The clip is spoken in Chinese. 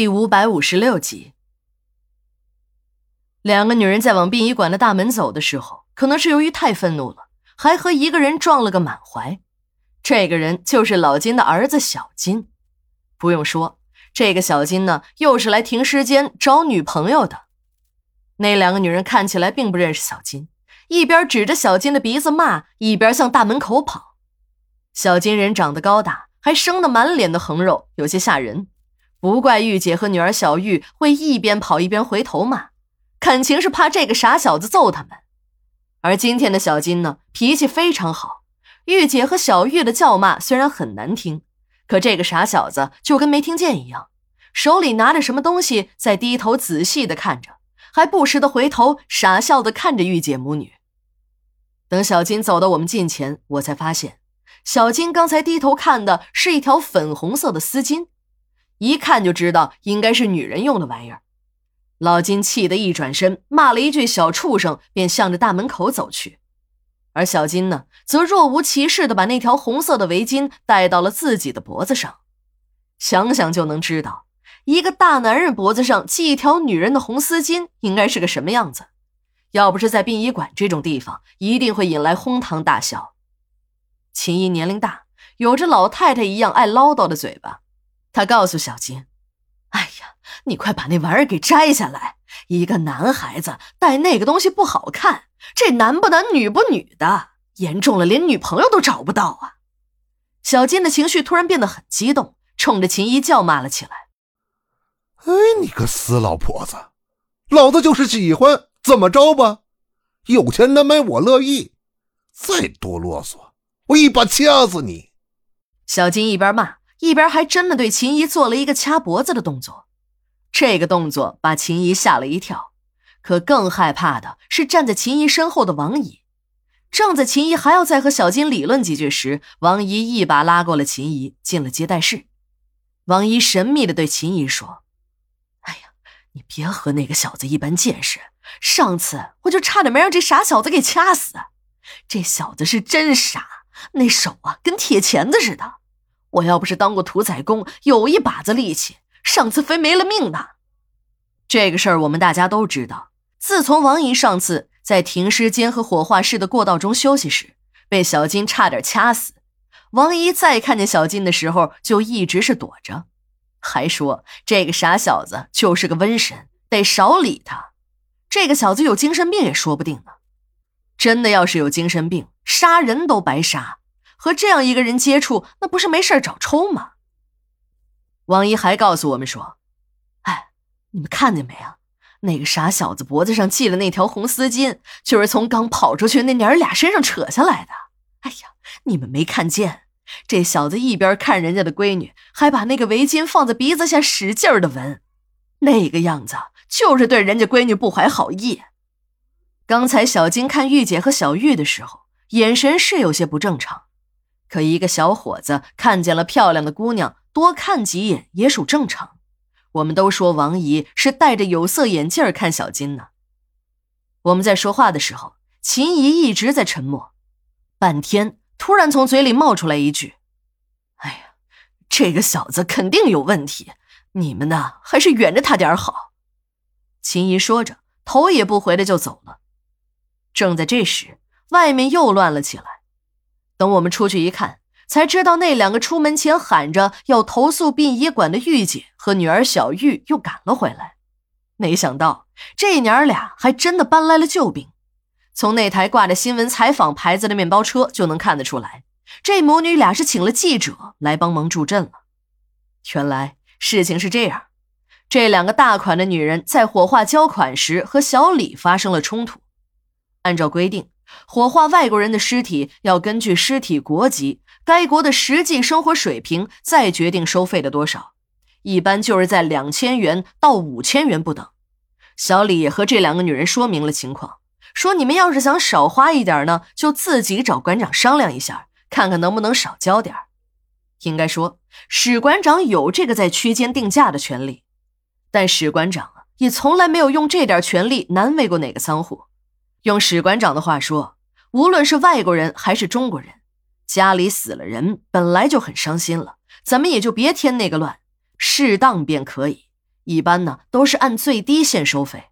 第五百五十六集，两个女人在往殡仪馆的大门走的时候，可能是由于太愤怒了，还和一个人撞了个满怀。这个人就是老金的儿子小金。不用说，这个小金呢，又是来停尸间找女朋友的。那两个女人看起来并不认识小金，一边指着小金的鼻子骂，一边向大门口跑。小金人长得高大，还生得满脸的横肉，有些吓人。不怪玉姐和女儿小玉会一边跑一边回头骂，肯情是怕这个傻小子揍他们。而今天的小金呢，脾气非常好。玉姐和小玉的叫骂虽然很难听，可这个傻小子就跟没听见一样，手里拿着什么东西在低头仔细的看着，还不时的回头傻笑的看着玉姐母女。等小金走到我们近前，我才发现，小金刚才低头看的是一条粉红色的丝巾。一看就知道应该是女人用的玩意儿，老金气得一转身，骂了一句“小畜生”，便向着大门口走去。而小金呢，则若无其事的把那条红色的围巾戴到了自己的脖子上。想想就能知道，一个大男人脖子上系一条女人的红丝巾，应该是个什么样子。要不是在殡仪馆这种地方，一定会引来哄堂大笑。秦姨年龄大，有着老太太一样爱唠叨的嘴巴。他告诉小金：“哎呀，你快把那玩意儿给摘下来！一个男孩子戴那个东西不好看，这男不男女不女的，严重了连女朋友都找不到啊！”小金的情绪突然变得很激动，冲着秦姨叫骂了起来：“哎，你个死老婆子，老子就是喜欢，怎么着吧？有钱难买我乐意，再多啰嗦，我一把掐死你！”小金一边骂。一边还真的对秦姨做了一个掐脖子的动作，这个动作把秦姨吓了一跳。可更害怕的是站在秦姨身后的王姨。正在秦姨还要再和小金理论几句时，王姨一把拉过了秦姨，进了接待室。王姨神秘的对秦姨说：“哎呀，你别和那个小子一般见识。上次我就差点没让这傻小子给掐死。这小子是真傻，那手啊跟铁钳子似的。”我要不是当过屠宰工，有一把子力气，上次非没了命呢。这个事儿我们大家都知道。自从王姨上次在停尸间和火化室的过道中休息时，被小金差点掐死，王姨再看见小金的时候，就一直是躲着，还说这个傻小子就是个瘟神，得少理他。这个小子有精神病也说不定呢。真的要是有精神病，杀人都白杀。和这样一个人接触，那不是没事找抽吗？王姨还告诉我们说：“哎，你们看见没啊？那个傻小子脖子上系的那条红丝巾，就是从刚跑出去那娘俩身上扯下来的。哎呀，你们没看见？这小子一边看人家的闺女，还把那个围巾放在鼻子下使劲的闻，那个样子就是对人家闺女不怀好意。刚才小金看玉姐和小玉的时候，眼神是有些不正常。”可一个小伙子看见了漂亮的姑娘，多看几眼也属正常。我们都说王姨是戴着有色眼镜看小金呢。我们在说话的时候，秦姨一直在沉默，半天突然从嘴里冒出来一句：“哎呀，这个小子肯定有问题，你们呢还是远着他点好。”秦姨说着，头也不回的就走了。正在这时，外面又乱了起来。等我们出去一看，才知道那两个出门前喊着要投诉殡仪馆的玉姐和女儿小玉又赶了回来。没想到这娘俩还真的搬来了救兵。从那台挂着新闻采访牌子的面包车就能看得出来，这母女俩是请了记者来帮忙助阵了。原来事情是这样：这两个大款的女人在火化交款时和小李发生了冲突，按照规定。火化外国人的尸体要根据尸体国籍、该国的实际生活水平再决定收费的多少，一般就是在两千元到五千元不等。小李也和这两个女人说明了情况，说你们要是想少花一点呢，就自己找馆长商量一下，看看能不能少交点应该说，史馆长有这个在区间定价的权利，但史馆长，也从来没有用这点权利难为过哪个仓库。用史馆长的话说，无论是外国人还是中国人，家里死了人本来就很伤心了，咱们也就别添那个乱，适当便可以。一般呢都是按最低限收费。